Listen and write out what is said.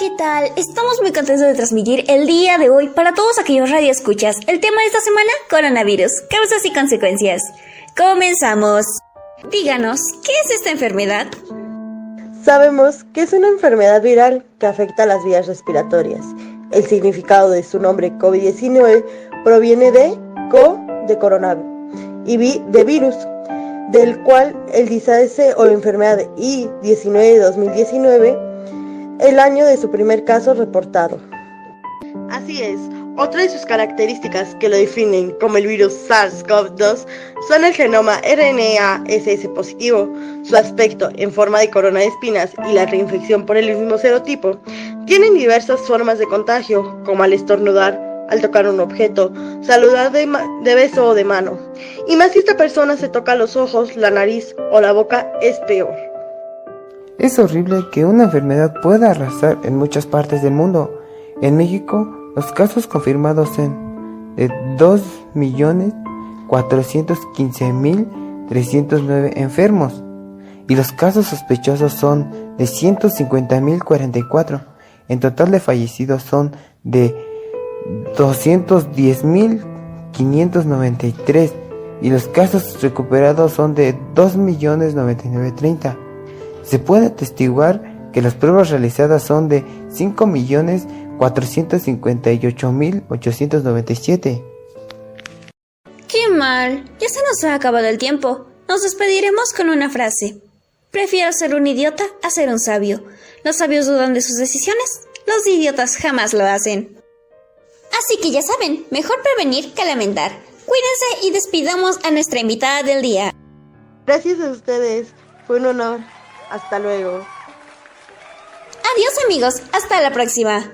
¿qué tal? Estamos muy contentos de transmitir el día de hoy para todos aquellos radioescuchas el tema de esta semana, coronavirus, causas y consecuencias. Comenzamos. Díganos, ¿qué es esta enfermedad? Sabemos que es una enfermedad viral que afecta a las vías respiratorias. El significado de su nombre COVID-19 proviene de co de coronavirus y vi de virus, del cual el disace o enfermedad I-19 de 2019, el año de su primer caso reportado. Así es, otra de sus características que lo definen como el virus SARS-CoV-2 son el genoma RNA-SS positivo, su aspecto en forma de corona de espinas y la reinfección por el mismo serotipo. Tienen diversas formas de contagio, como al estornudar, al tocar un objeto, saludar de, de, beso o de mano. Y más si esta persona se toca los ojos, la nariz o la boca, es peor. Es horrible que una enfermedad pueda arrasar en muchas partes del mundo. En México, los casos confirmados son de 2.415.309 enfermos y los casos sospechosos son de 150.044. En total de fallecidos son de 210.593 y los casos recuperados son de 2.099.30. Se puede atestiguar que las pruebas realizadas son de 5.458.897. ¡Qué mal! Ya se nos ha acabado el tiempo. Nos despediremos con una frase. Prefiero ser un idiota a ser un sabio. Los sabios dudan de sus decisiones. Los idiotas jamás lo hacen. Así que ya saben, mejor prevenir que lamentar. Cuídense y despidamos a nuestra invitada del día. Gracias a ustedes, fue un honor. Hasta luego. Adiós amigos, hasta la próxima.